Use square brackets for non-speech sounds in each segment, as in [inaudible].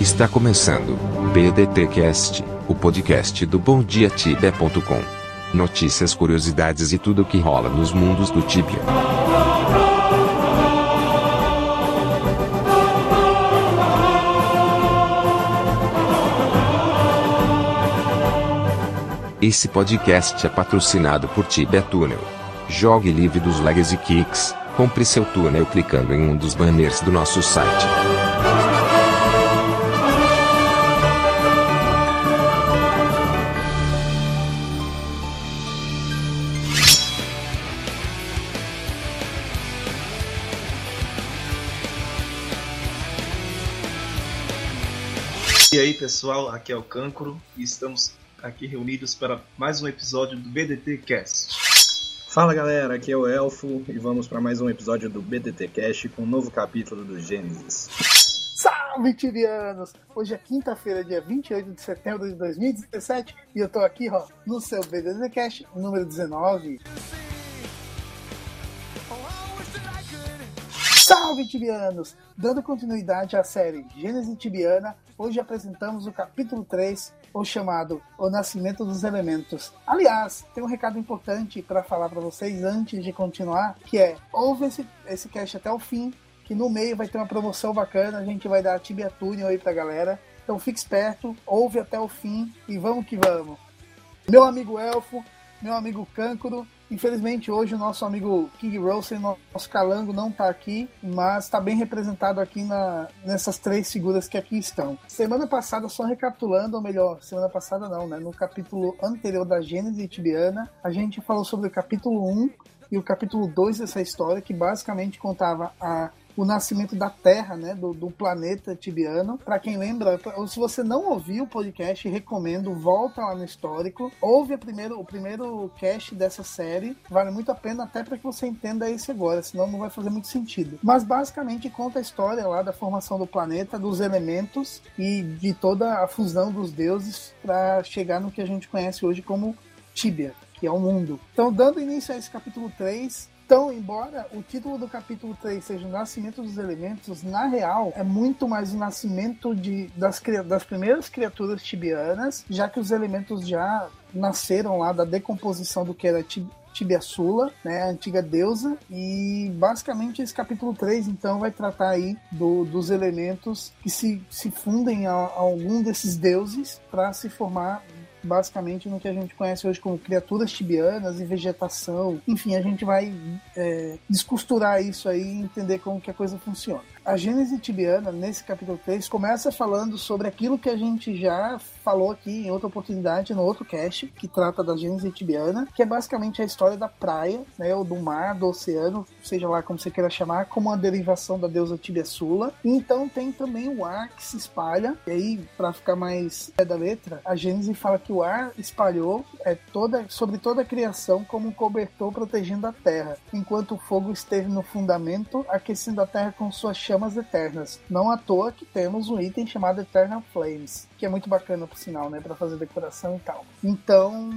Está começando BDTcast, o podcast do BomDiaTibia.com. Notícias, curiosidades e tudo o que rola nos mundos do Tibia. Esse podcast é patrocinado por Tibia Tunnel. Jogue livre dos lags e kicks. Compre seu túnel clicando em um dos banners do nosso site. E aí pessoal, aqui é o Cancro e estamos aqui reunidos para mais um episódio do BDT Cast. Fala galera, aqui é o Elfo e vamos para mais um episódio do BDT Cast com um novo capítulo do Gênesis. Salve, Tibianos! Hoje é quinta-feira, dia 28 de setembro de 2017 e eu tô aqui ó, no seu BDT Cast número 19. Salve, Tibianos! Dando continuidade à série Gênesis Tibiana, hoje apresentamos o capítulo 3, o chamado O Nascimento dos Elementos. Aliás, tem um recado importante para falar para vocês antes de continuar, que é, ouve esse, esse cast até o fim, que no meio vai ter uma promoção bacana, a gente vai dar a Tibia Tunnel aí pra galera. Então fique esperto, ouve até o fim e vamos que vamos. Meu amigo Elfo, meu amigo Câncoro, Infelizmente hoje o nosso amigo King Rosen, nosso calango, não está aqui, mas está bem representado aqui na, nessas três figuras que aqui estão. Semana passada, só recapitulando, ou melhor, semana passada não, né? No capítulo anterior da Gênesis Tibiana, a gente falou sobre o capítulo 1 e o capítulo 2 dessa história, que basicamente contava a o nascimento da Terra, né, do, do planeta tibiano. Para quem lembra, se você não ouviu o podcast, recomendo, volta lá no histórico, ouve a primeiro, o primeiro cast dessa série, vale muito a pena até para que você entenda esse agora, senão não vai fazer muito sentido. Mas basicamente conta a história lá da formação do planeta, dos elementos e de toda a fusão dos deuses para chegar no que a gente conhece hoje como Tibia, que é o mundo. Então, dando início a esse capítulo 3, então, embora o título do capítulo 3 seja o Nascimento dos Elementos, na real é muito mais o nascimento de, das, das primeiras criaturas tibianas, já que os elementos já nasceram lá da decomposição do que era Tibiaçula, né, a antiga deusa, e basicamente esse capítulo 3 então vai tratar aí do, dos elementos que se, se fundem a, a algum desses deuses para se formar basicamente no que a gente conhece hoje como criaturas tibianas e vegetação. Enfim, a gente vai é, descosturar isso aí e entender como que a coisa funciona. A Gênese Tibiana, nesse capítulo 3, começa falando sobre aquilo que a gente já falou aqui em outra oportunidade, no outro cast, que trata da Gênese Tibiana, que é basicamente a história da praia, né, ou do mar, do oceano, seja lá como você queira chamar, como uma derivação da deusa Tibiaçula. E então tem também o ar que se espalha, e aí, para ficar mais pé da letra, a Gênese fala que o ar espalhou é, toda, sobre toda a criação como um cobertor protegendo a terra, enquanto o fogo esteve no fundamento, aquecendo a terra com suas chamas eternas. Não à toa que temos um item chamado Eternal Flames, que é muito bacana por sinal, né, para fazer decoração e tal. Então,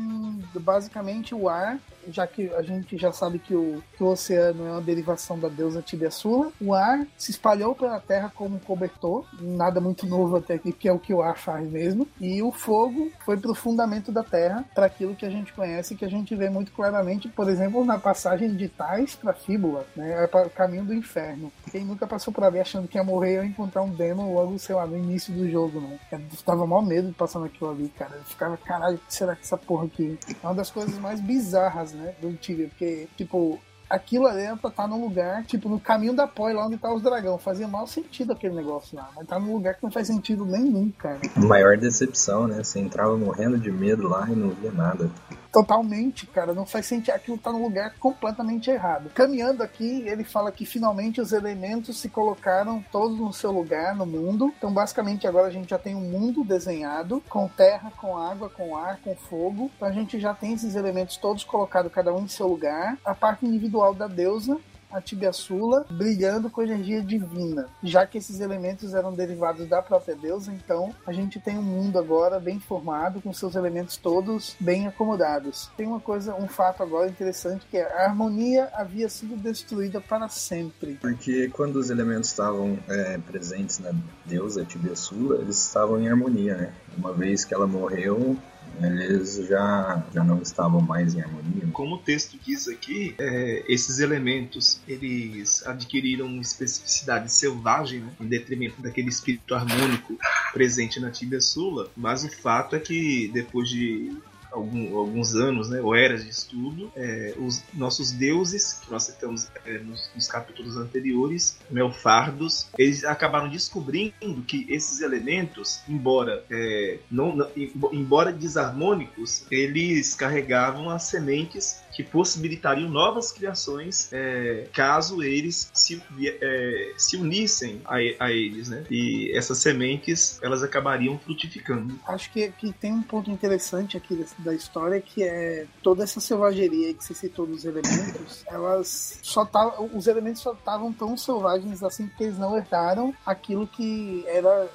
basicamente o ar, já que a gente já sabe que o, que o oceano é uma derivação da deusa Tibiaçula, o ar se espalhou pela terra como um cobertor, nada muito novo até aqui, que é o que o ar faz mesmo, e o fogo foi pro fundamento da terra, para aquilo que a gente conhece, que a gente vê muito claramente, por exemplo, na passagem de Tais para Fíbula, né, é para o caminho do inferno. Quem nunca passou por ali achando que ia morrer ia encontrar um demo logo, sei lá, no início do jogo, né? tava mal medo de passar naquilo ali, cara. Eu ficava, caralho, o que será que essa porra aqui? É uma das coisas mais bizarras, né, do Tibia, porque, tipo, aquilo ali era pra estar tá num lugar, tipo, no caminho da Poi, lá onde tá os dragões. Fazia mal sentido aquele negócio lá, mas tá num lugar que não faz sentido nenhum, cara. Maior decepção, né? Você entrava morrendo de medo lá e não via nada totalmente, cara. Não faz sentido. Aquilo tá no lugar completamente errado. Caminhando aqui, ele fala que finalmente os elementos se colocaram todos no seu lugar no mundo. Então, basicamente, agora a gente já tem um mundo desenhado com terra, com água, com ar, com fogo. Então, a gente já tem esses elementos todos colocados, cada um em seu lugar. A parte individual da deusa a Tibiaçula brilhando com energia divina. Já que esses elementos eram derivados da própria deusa, então a gente tem um mundo agora bem formado, com seus elementos todos bem acomodados. Tem uma coisa, um fato agora interessante que é a harmonia havia sido destruída para sempre. Porque quando os elementos estavam é, presentes na deusa Tibiaçula, eles estavam em harmonia, né? Uma vez que ela morreu, eles já, já não estavam mais em harmonia. Como o texto diz aqui, é, esses elementos eles adquiriram especificidade selvagem né, em detrimento daquele espírito harmônico presente na Tibia Sula, mas o fato é que depois de algum, alguns anos, né, ou eras de estudo, é, os nossos deuses, que nós citamos é, nos, nos, capítulos anteriores, Melfardos, eles acabaram descobrindo que esses elementos, embora, é, não, não, embora desarmônicos, eles carregavam as sementes que possibilitariam novas criações é, caso eles se, é, se unissem a, a, eles, né? E essas sementes elas acabariam frutificando. Acho que, que tem um ponto interessante aqui da história que é toda essa selvageria que você citou dos elementos, elas só tavam, os elementos só estavam tão selvagens assim porque eles não herdaram aquilo que era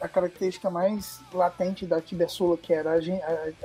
a característica mais latente da Tibessula, que era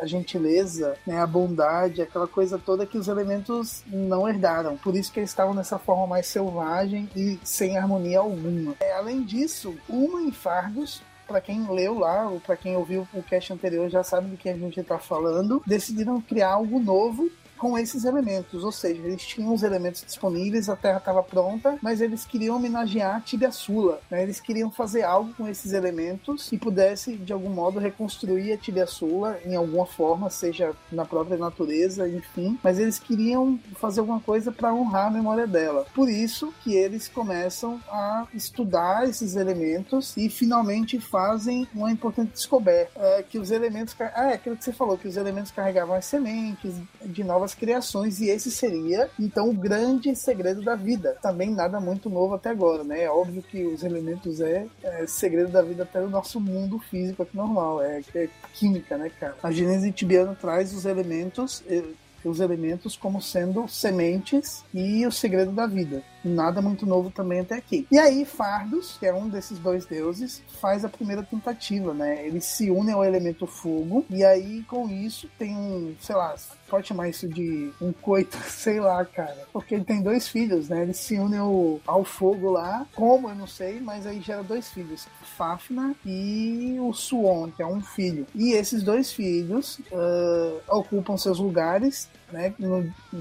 a, gentileza, né, a bondade, aquela coisa toda que os elementos não herdaram. Por isso que eles estavam nessa forma mais selvagem e sem harmonia alguma. É, além disso, uma em Fardos para quem leu lá, ou para quem ouviu o cast anterior já sabe do que a gente está falando, decidiram criar algo novo com esses elementos, ou seja, eles tinham os elementos disponíveis, a Terra estava pronta, mas eles queriam homenagear Tibiaçula, né? eles queriam fazer algo com esses elementos e pudesse de algum modo reconstruir a Tibiaçula em alguma forma, seja na própria natureza, enfim, mas eles queriam fazer alguma coisa para honrar a memória dela. Por isso que eles começam a estudar esses elementos e finalmente fazem uma importante descoberta, é, que os elementos, ah, é aquilo que você falou, que os elementos carregavam as sementes de novas novas criações e esse seria então o grande segredo da vida. Também nada muito novo até agora, né? É óbvio que os elementos é, é segredo da vida até o nosso mundo físico aqui normal, é, é química, né, cara? A Gênese tibiana traz os elementos eh, os elementos como sendo sementes e o segredo da vida. Nada muito novo também até aqui. E aí, Fardos, que é um desses dois deuses, faz a primeira tentativa, né? Ele se une ao elemento fogo, e aí, com isso, tem um, sei lá, pode chamar isso de um coito, [laughs] sei lá, cara. Porque ele tem dois filhos, né? Ele se une ao, ao fogo lá, como eu não sei, mas aí gera dois filhos, Fafna e o Suon, que é um filho. E esses dois filhos uh, ocupam seus lugares né,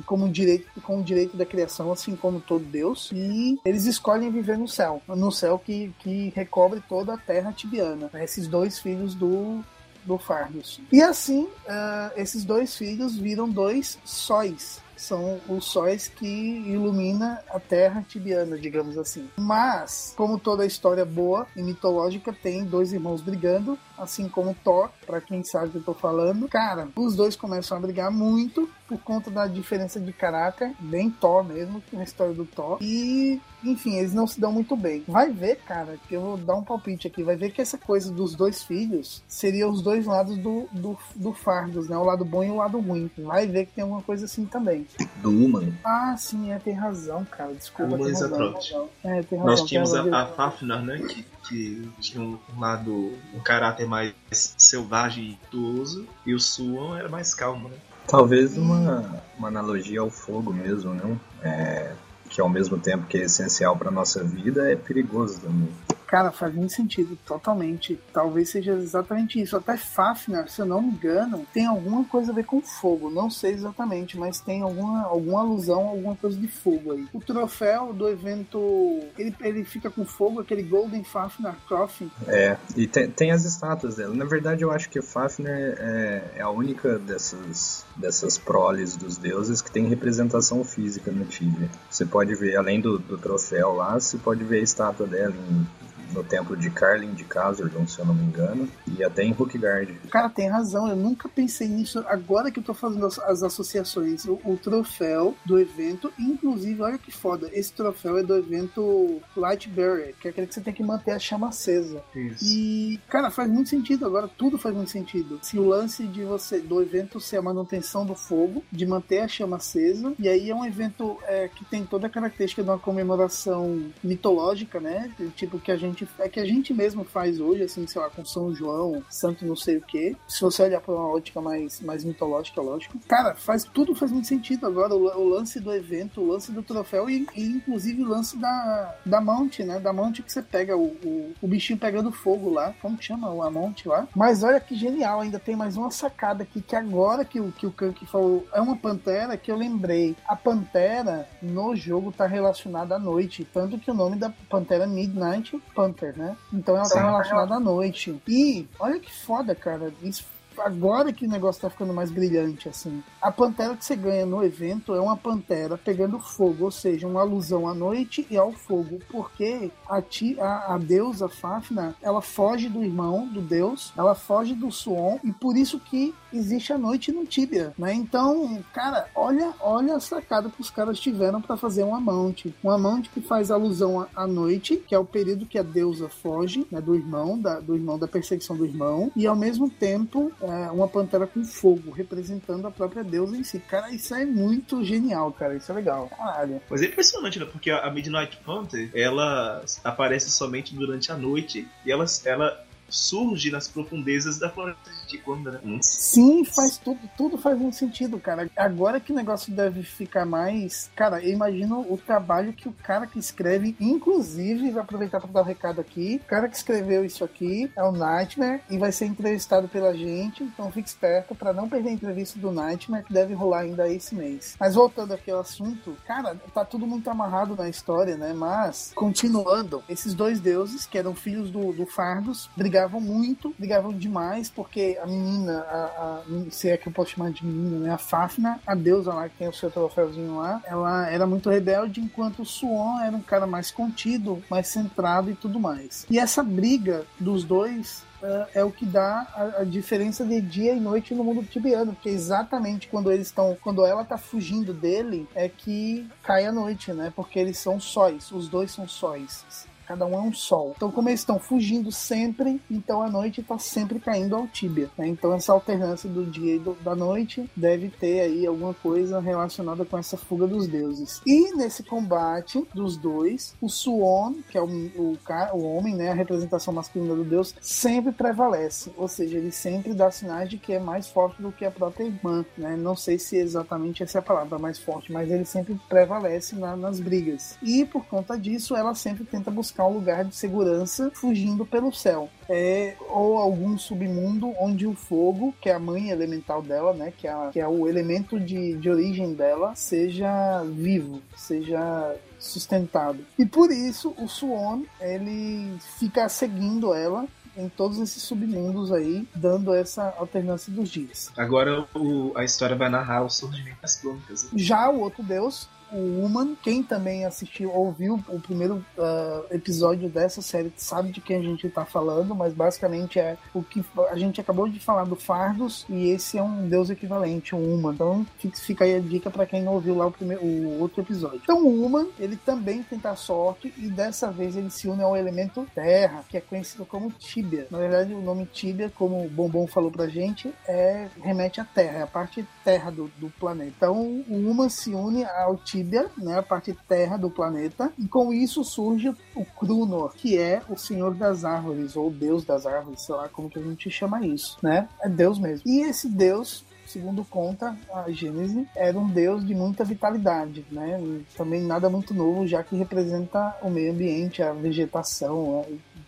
como direito, com o direito da criação, assim como todo Deus, e eles escolhem viver no céu, no céu que, que recobre toda a terra tibiana. Né, esses dois filhos do, do Fardos. E assim, uh, esses dois filhos viram dois sóis são os sóis que ilumina a terra tibiana, digamos assim. Mas, como toda história boa e mitológica, tem dois irmãos brigando, assim como Thor, para quem sabe o que eu tô falando. Cara, os dois começam a brigar muito por conta da diferença de caráter, bem Thor mesmo, na história do Thor. E, enfim, eles não se dão muito bem. Vai ver, cara, que eu vou dar um palpite aqui, vai ver que essa coisa dos dois filhos seria os dois lados do, do, do Fardos, né? O lado bom e o lado ruim. Vai ver que tem alguma coisa assim também. Do Human. Ah, sim, é, tem razão, cara. Desculpa. Human razão, é, tem razão, Nós tínhamos a, a Fafnir, né? Que que tinha um lado, um caráter mais selvagem e idoso, e o Suon era mais calmo, né? Talvez uma, uma analogia ao fogo mesmo, não? É, que ao mesmo tempo que é essencial para nossa vida, é perigoso também. Cara, faz muito sentido, totalmente. Talvez seja exatamente isso. Até Fafnir, se eu não me engano, tem alguma coisa a ver com fogo. Não sei exatamente, mas tem alguma, alguma alusão, alguma coisa de fogo aí. O troféu do evento, ele, ele fica com fogo, aquele Golden Fafnir Trophy. É, e tem, tem as estátuas dela. Na verdade, eu acho que Fafnir é, é a única dessas, dessas proles dos deuses que tem representação física no Tibia. Você pode ver, além do, do troféu lá, você pode ver a estátua dela em no templo de Carlin de Khazard, se eu não me engano, e até em Hookguard. Cara, tem razão, eu nunca pensei nisso. Agora que eu tô fazendo as, as associações, o, o, troféu do evento, inclusive, olha que foda, esse troféu é do evento Lightbearer, que é aquele que você tem que manter a chama acesa. Isso. E, cara, faz muito sentido agora, tudo faz muito sentido. Se o lance de você, do evento ser a manutenção do fogo, de manter a chama acesa, e aí é um evento é, que tem toda a característica de uma comemoração mitológica, né? Tipo que a gente é que a gente mesmo faz hoje, assim, sei lá, com São João, Santo não sei o que. Se você olhar por uma ótica mais, mais mitológica, lógico. Cara, faz tudo faz muito sentido agora. O, o lance do evento, o lance do troféu e, e, inclusive o lance da, da Mount, né? Da Mount que você pega o, o, o bichinho pegando fogo lá. Como que chama? O Amount lá. Mas olha que genial, ainda tem mais uma sacada aqui que agora que o, que o Kank falou é uma pantera que eu lembrei. A pantera no jogo tá relacionada à noite. Tanto que o nome da pantera é Midnight Né? Então ela tá relacionada à noite. E olha que foda, cara. Isso agora que o negócio tá ficando mais brilhante, assim. A pantera que você ganha no evento é uma pantera pegando fogo, ou seja, uma alusão à noite e ao fogo, porque a, ti, a, a deusa Fafna, ela foge do irmão, do deus, ela foge do Suon, e por isso que existe a noite no Tibia, né? Então, cara, olha, olha a sacada que os caras tiveram para fazer um amante. Um amante que faz alusão à noite, que é o período que a deusa foge, né, do irmão, da, do irmão, da perseguição do irmão, e ao mesmo tempo uma pantera com fogo, representando a própria deusa em si. Cara, isso é muito genial, cara. Isso é legal. Caralho. Mas é impressionante, né? Porque a Midnight Panther, ela aparece somente durante a noite e ela, ela surge nas profundezas da floresta de Ticunda, né? Hum. Sim, faz tudo, tudo faz muito sentido, cara. Agora que o negócio deve ficar mais. Cara, eu imagino o trabalho que o cara que escreve, inclusive, vai aproveitar para dar o um recado aqui. O cara que escreveu isso aqui é o Nightmare e vai ser entrevistado pela gente, então fique esperto para não perder a entrevista do Nightmare, que deve rolar ainda esse mês. Mas voltando aqui ao assunto, cara, tá tudo muito amarrado na história, né? Mas, continuando, esses dois deuses, que eram filhos do, do Fardos, brigaram brigavam muito, brigavam demais, porque a menina, a, a, se é que eu posso chamar de menina, né? A Fafna, a deusa lá que tem o seu troféuzinho lá, ela era muito rebelde, enquanto o Suon era um cara mais contido, mais centrado e tudo mais. E essa briga dos dois Uh, é o que dá a, a, diferença de dia e noite no mundo tibiano, porque exatamente quando eles estão, quando ela tá fugindo dele, é que cai a noite, né? Porque eles são sóis, os dois são sóis. Cada um é um sol. Então, como eles estão fugindo sempre, então a noite está sempre caindo ao Tíbia. Né? Então, essa alternância do dia e do, da noite deve ter aí alguma coisa relacionada com essa fuga dos deuses. E nesse combate dos dois, o Suon, que é o, o, o homem, né, a representação masculina do deus, sempre prevalece. Ou seja, ele sempre dá sinais de que é mais forte do que a própria irmã. Né? Não sei se exatamente essa é a palavra mais forte, mas ele sempre prevalece na, nas brigas. E por conta disso, ela sempre tenta buscar buscar um lugar de segurança fugindo pelo céu. É, ou algum submundo onde o fogo, que é a mãe elemental dela, né, que é, que é o elemento de, de origem dela, seja vivo, seja sustentado. E por isso o Suon ele fica seguindo ela em todos esses submundos aí, dando essa alternância dos dias. Agora o, a história vai narrar o surgimento das crônicas. Já o outro deus, o Human. Quem também assistiu, ouviu o primeiro uh, episódio dessa série, sabe de quem a gente está falando, mas basicamente é o que a gente acabou de falar do Fardos e esse é um deus equivalente, o Human. Então fica aí a dica para quem não ouviu lá o, primeiro, o outro episódio. Então o Human, ele também tenta sorte e dessa vez ele se une ao elemento Terra, que é conhecido como Tibia. Na verdade, o nome Tibia, como o Bombom falou pra gente, é remete à Terra, é a parte terra do, do planeta. Então o Human se une ao Tibia Né, a parte terra do planeta, e com isso surge o Krunor, que é o Senhor das Árvores, ou Deus das Árvores, sei lá como que a gente chama isso, né? É Deus mesmo. E esse Deus segundo conta a Gênese, era um deus de muita vitalidade, né? E também nada muito novo, já que representa o meio ambiente, a vegetação,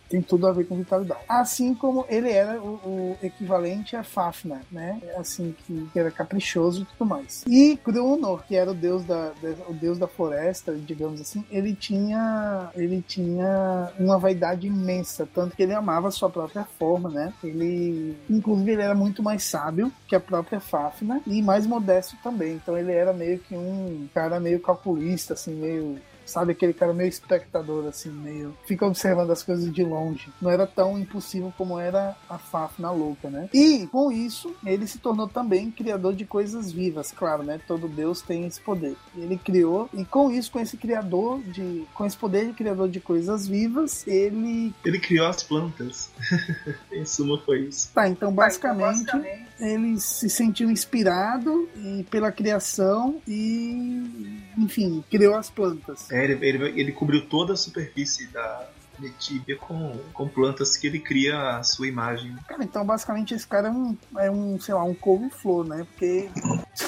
tem tudo a ver com vitalidade. Assim como ele era o, o equivalente a Fafnir, né? Assim, que, que, era caprichoso e tudo mais. E Grunor, que era o deus da, o deus da floresta, digamos assim, ele tinha, ele tinha uma vaidade imensa, tanto que ele amava a sua própria forma, né? Ele, inclusive, ele era muito mais sábio que a própria Fafnir e mais modesto também. Então ele era meio que um cara meio calculista, assim, meio sabe? Aquele cara meio espectador, assim, meio. Fica observando as coisas de longe. Não era tão impossível como era a Fafna louca, né? E com isso, ele se tornou também criador de coisas vivas, claro, né? Todo Deus tem esse poder. Ele criou, e com isso, com esse criador de. com esse poder de criador de coisas vivas, ele. Ele criou as plantas. [laughs] em suma, foi isso. Tá, então basicamente, tá, então, basicamente... ele se sentiu inspirado e pela criação e. enfim, criou as plantas. É, ele, ele, ele cobriu toda a superfície da, Netibia com, com plantas que ele cria a sua imagem. Cara, então basicamente esse cara é um, é um sei lá, um couve-flor, né? Porque.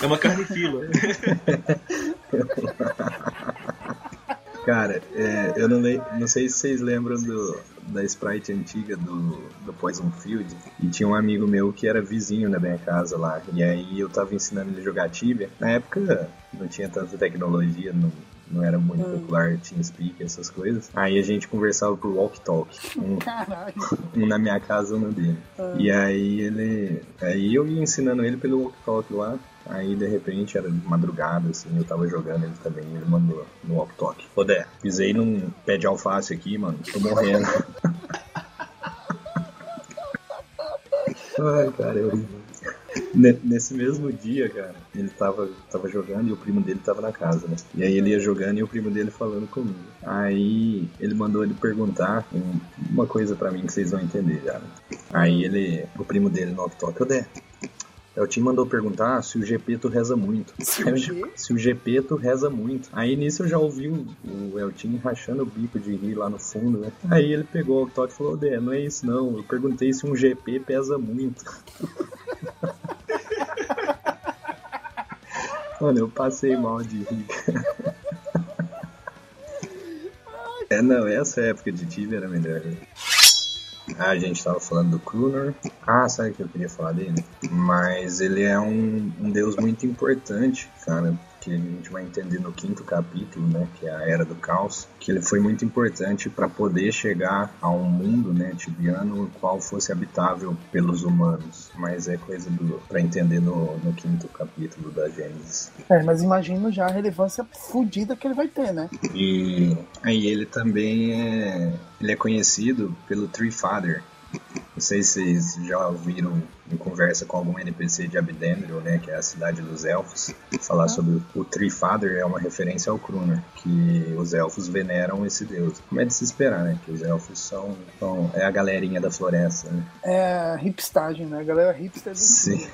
É uma carne-fila. [laughs] Cara, é, eu não, le... não sei se vocês lembram do, da Sprite antiga do, do Poison Field. E tinha um amigo meu que era vizinho da minha casa lá. E aí eu tava ensinando ele a jogar Tibia. Na época não tinha tanta tecnologia, não, não era muito hum. popular TeamSpeak, essas coisas. Aí a gente conversava por walk talk. Um, um na minha casa, um na dele. Hum. E aí ele. Aí eu ia ensinando ele pelo walk talk lá. Aí de repente era madrugada, assim, eu tava jogando ele também, ele mandou no walk talk. Ô Dé, pisei num pé de alface aqui, mano, tô morrendo. [laughs] Ai, cara, é horrível. Nesse mesmo dia, cara, ele tava, tava jogando e o primo dele tava na casa, né? E aí ele ia jogando e o primo dele falando comigo. Aí ele mandou ele perguntar uma coisa para mim que vocês vão entender já. Né? Aí ele, o primo dele no Odé, o Tim mandou perguntar se o GP tu reza muito. Se o, se o GP tu reza muito. Aí nisso eu já ouvi o, o Eltin rachando o bico de rir lá no fundo, né? Aí ele pegou o toque e falou, Dé, não é isso não. Eu perguntei se um GP pesa muito. [laughs] Mano, eu passei mal de rir. é, não, essa época de Tibia era melhor. Ah, a gente tava falando do Kruner. Ah, sabe o que eu queria falar dele? Mas ele é um, um deus muito importante, cara, que a gente vai entender no quinto capítulo, né, que é a Era do Caos, que ele foi muito importante para poder chegar a um mundo, né, tibiano, o qual fosse habitável pelos humanos. Mas é coisa para entender no, no quinto capítulo da Gênesis. É, mas imagino já a relevância fodida que ele vai ter, né? E aí ele também é ele é conhecido pelo Tree Father, não sei se vocês já ouviram em conversa com algum NPC de Abdendril, né, que é a cidade dos elfos, falar sobre o Tree Father é uma referência ao Kruner, que os elfos veneram esse deus. Como é de se esperar, né, que os elfos são, são é a galerinha da floresta, né? É a hipstagem, né, a galera hipster do Sim.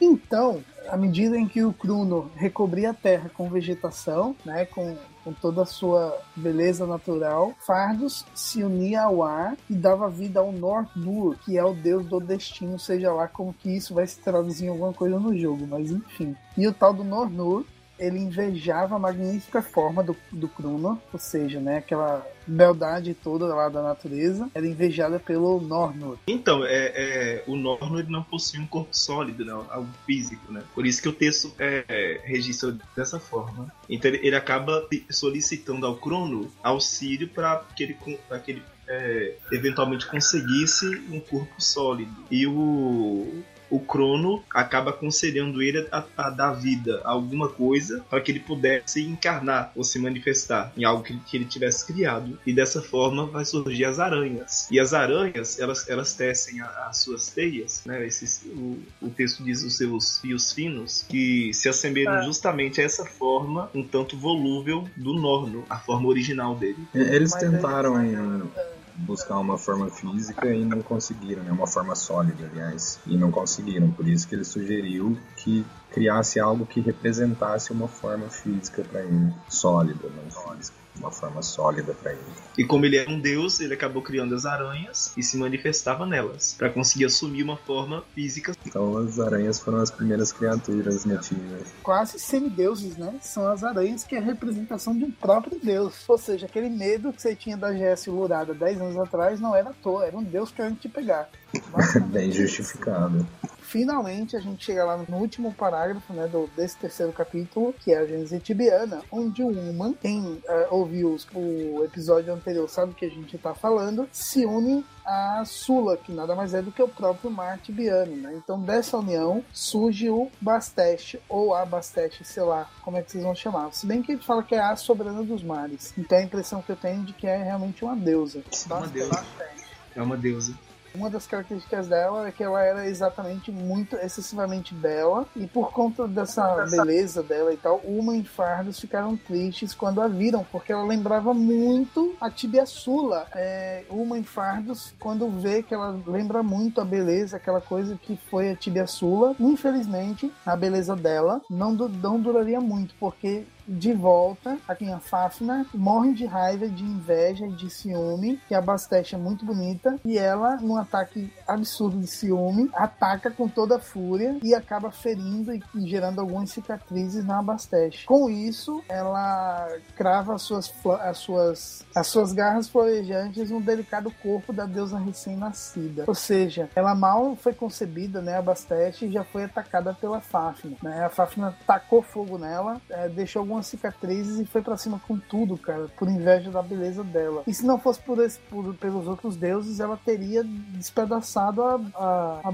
Então, à medida em que o Kruno recobria a terra com vegetação, né, com, com toda a sua beleza natural, Fardos se unia ao ar e dava vida ao Nordur, que é o deus do destino, seja lá como que isso vai se traduzir em alguma coisa no jogo, mas enfim. E o tal do Nornur ele invejava a magnífica forma do, do Kruna, ou seja, né, aquela beldade toda lá da natureza, era invejada pelo Nornur. Então, é, é, o Nornur não possui um corpo sólido, não, algo físico, né? Por isso que o texto é, é, registra dessa forma. Então ele, ele acaba solicitando ao Crono auxílio para que ele, pra que ele é, eventualmente conseguisse um corpo sólido. E o, o Crono acaba concedendo ele a, a dar vida a alguma coisa para que ele pudesse encarnar ou se manifestar em algo que, que, ele tivesse criado. E dessa forma vai surgir as aranhas. E as aranhas, elas, elas tecem as suas teias, né? Esses, o, o texto diz os seus fios finos, que se assemelham ah. justamente a essa forma um tanto volúvel do Norno, a forma original dele. Eles tentaram buscar uma forma física e não conseguiram, né? uma forma sólida, aliás, e não conseguiram. Por isso que ele sugeriu que criasse algo que representasse uma forma física para ele, sólida, não física uma forma sólida para ele. E como ele era um deus, ele acabou criando as aranhas e se manifestava nelas, para conseguir assumir uma forma física. Então as aranhas foram as primeiras criaturas nativas. Quase semideuses, né? São as aranhas que é a representação de um próprio deus. Ou seja, aquele medo que você tinha da GS Lurada 10 anos atrás não era à toa, era um deus querendo te pegar. [laughs] Bem justificado. Finalmente a gente chega lá no último parágrafo né, do, desse terceiro capítulo, que é a Gênese Tibiana, onde o Human, quem uh, ouviu o episódio anterior sabe o que a gente está falando, se une a Sula, que nada mais é do que o próprio mar tibiano. Né? Então, dessa união surge o Basteste, ou a Basteste, sei lá como é que vocês vão chamar. Se bem que ele fala que é a soberana dos mares. Então, a impressão que eu tenho de que é realmente uma deusa. Uma deusa. É uma deusa. Uma das características dela é que ela era exatamente muito excessivamente bela e por conta dessa beleza dela e tal, Uma e Fardos ficaram tristes quando a viram, porque ela lembrava muito a Tibia Sula. É, Uma e Fardos, quando vê que ela lembra muito a beleza, aquela coisa que foi a Tibia Sula, infelizmente a beleza dela não, não duraria muito, porque de volta aqui em Fafna, morrem de raiva, de inveja e de ciúme, que a Basteste é muito bonita, e ela, num ataque absurdo de ciúme, ataca com toda a fúria e acaba ferindo e gerando algumas cicatrizes na Basteste. Com isso, ela crava as suas, as suas, as suas garras florejantes no delicado corpo da deusa recém-nascida. Ou seja, ela mal foi concebida, né, a Basteste, e já foi atacada pela Fafna. Né? A Fafna tacou fogo nela, é, deixou algumas cicatrizes e foi para cima com tudo, cara, por inveja da beleza dela. E se não fosse por, esse, por pelos outros deuses, ela teria despedaçado a, a, a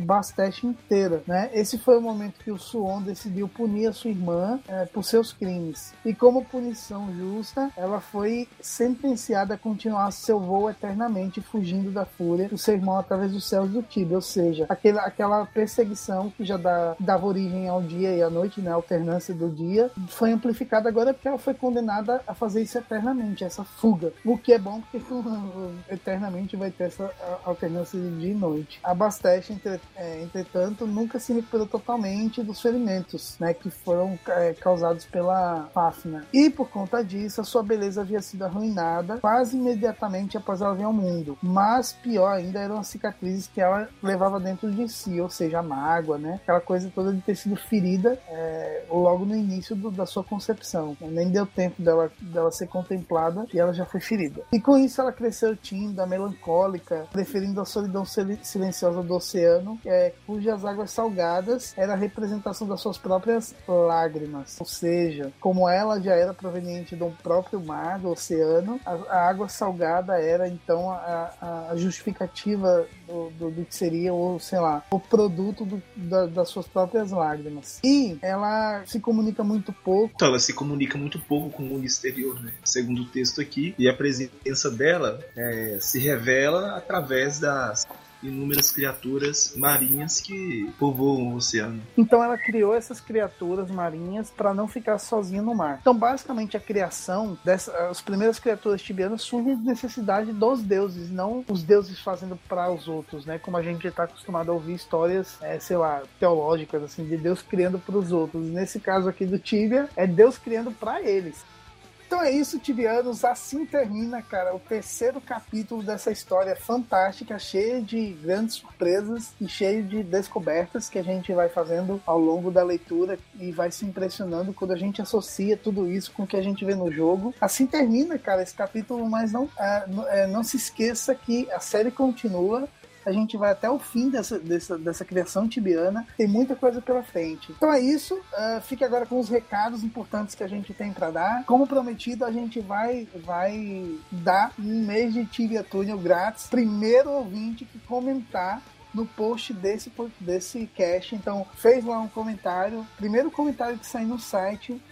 inteira, né? Esse foi o momento que o Suon decidiu punir a sua irmã é, por seus crimes. E como punição justa, ela foi sentenciada a continuar seu voo eternamente, fugindo da fúria do seu irmão através dos céus do Tibia, ou seja, aquela, aquela perseguição que já dá, dava origem ao dia e à noite, né? A alternância do dia, foi amplificada agora é porque ela foi condenada a fazer isso eternamente, essa fuga. O que é bom porque [laughs] eternamente vai ter essa alternância de dia e noite. A Basteste, é, entretanto, nunca se recuperou totalmente dos ferimentos né, que foram é, causados pela Fafna. E por conta disso, a sua beleza havia sido arruinada quase imediatamente após ela vir ao mundo. Mas pior ainda eram as cicatrizes que ela levava dentro de si, ou seja, a mágoa, né? Aquela coisa toda de ter sido ferida é, logo no início do, da sua concepção nem deu tempo dela, dela ser contemplada e ela já foi ferida. E com isso ela cresceu tímida, melancólica, preferindo a solidão silenciosa do oceano, é, cujas águas salgadas era a representação das suas próprias lágrimas. Ou seja, como ela já era proveniente do próprio mar, do oceano, a, a água salgada era então a, a justificativa do, do, do, que seria, ou sei lá, o produto do, da, das suas próprias lágrimas. E ela se comunica muito pouco. Então, ela se comunica muito pouco com o mundo exterior, né? Segundo o texto aqui. E a presença dela é, se revela através das inúmeras criaturas marinhas que povoam o oceano. Então ela criou essas criaturas marinhas para não ficar sozinha no mar. Então basicamente a criação dessas primeiras criaturas tibianas surge de necessidade dos deuses, não os deuses fazendo para os outros, né? Como a gente está acostumado a ouvir histórias, é, sei lá, teológicas assim de Deus criando para os outros. Nesse caso aqui do Tibia é Deus criando para eles. Então é isso, Tibianos. Assim termina, cara, o terceiro capítulo dessa história fantástica, cheia de grandes surpresas e cheia de descobertas que a gente vai fazendo ao longo da leitura e vai se impressionando quando a gente associa tudo isso com o que a gente vê no jogo. Assim termina, cara, esse capítulo, mas não, é, é não se esqueça que a série continua a gente vai até o fim dessa, dessa, dessa criação tibiana. Tem muita coisa pela frente. Então é isso. Uh, fique agora com os recados importantes que a gente tem para dar. Como prometido, a gente vai, vai dar um mês de Tibia Túnel grátis. Primeiro ouvinte que comentar no post desse, desse cast. Então, fez lá um comentário. Primeiro comentário que sai no site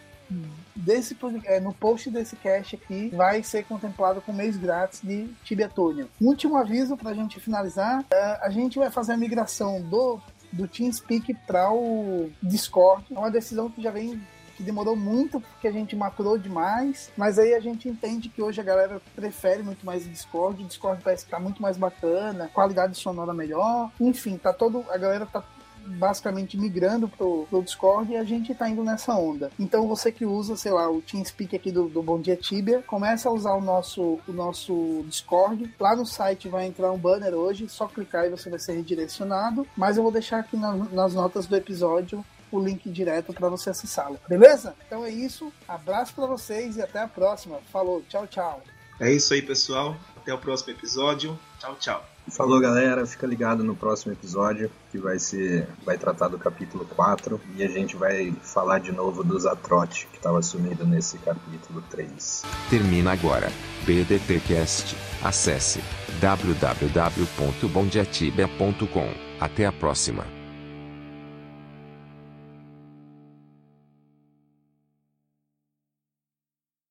desse é, no post desse cast aqui vai ser contemplado com mês grátis de Tibia Tunian. último aviso para a gente finalizar, é, a gente vai fazer a migração do do TeamSpeak para o Discord. É uma decisão que já vem que demorou muito porque a gente maturou demais, mas aí a gente entende que hoje a galera prefere muito mais o Discord, o Discord parece que tá muito mais bacana, qualidade sonora melhor, enfim, tá todo a galera tá basicamente migrando pro, pro Discord e a gente tá indo nessa onda. Então você que usa, sei lá, o TeamSpeak aqui do, do Bom Dia Tibia, começa a usar o nosso, o nosso Discord. Lá no site vai entrar um banner hoje, só clicar e você vai ser redirecionado. Mas eu vou deixar aqui na, nas notas do episódio o link direto para você acessá-lo. Beleza? Então é isso. Abraço para vocês e até a próxima. Falou, tchau, tchau. É isso aí, pessoal. Até o próximo episódio. Tchau, tchau. Falou galera, fica ligado no próximo episódio que vai ser vai tratar do capítulo 4 e a gente vai falar de novo dos Atrote que estava sumido nesse capítulo 3. Termina agora. BDTcast. Acesse www.bondiatibia.com. Até a próxima.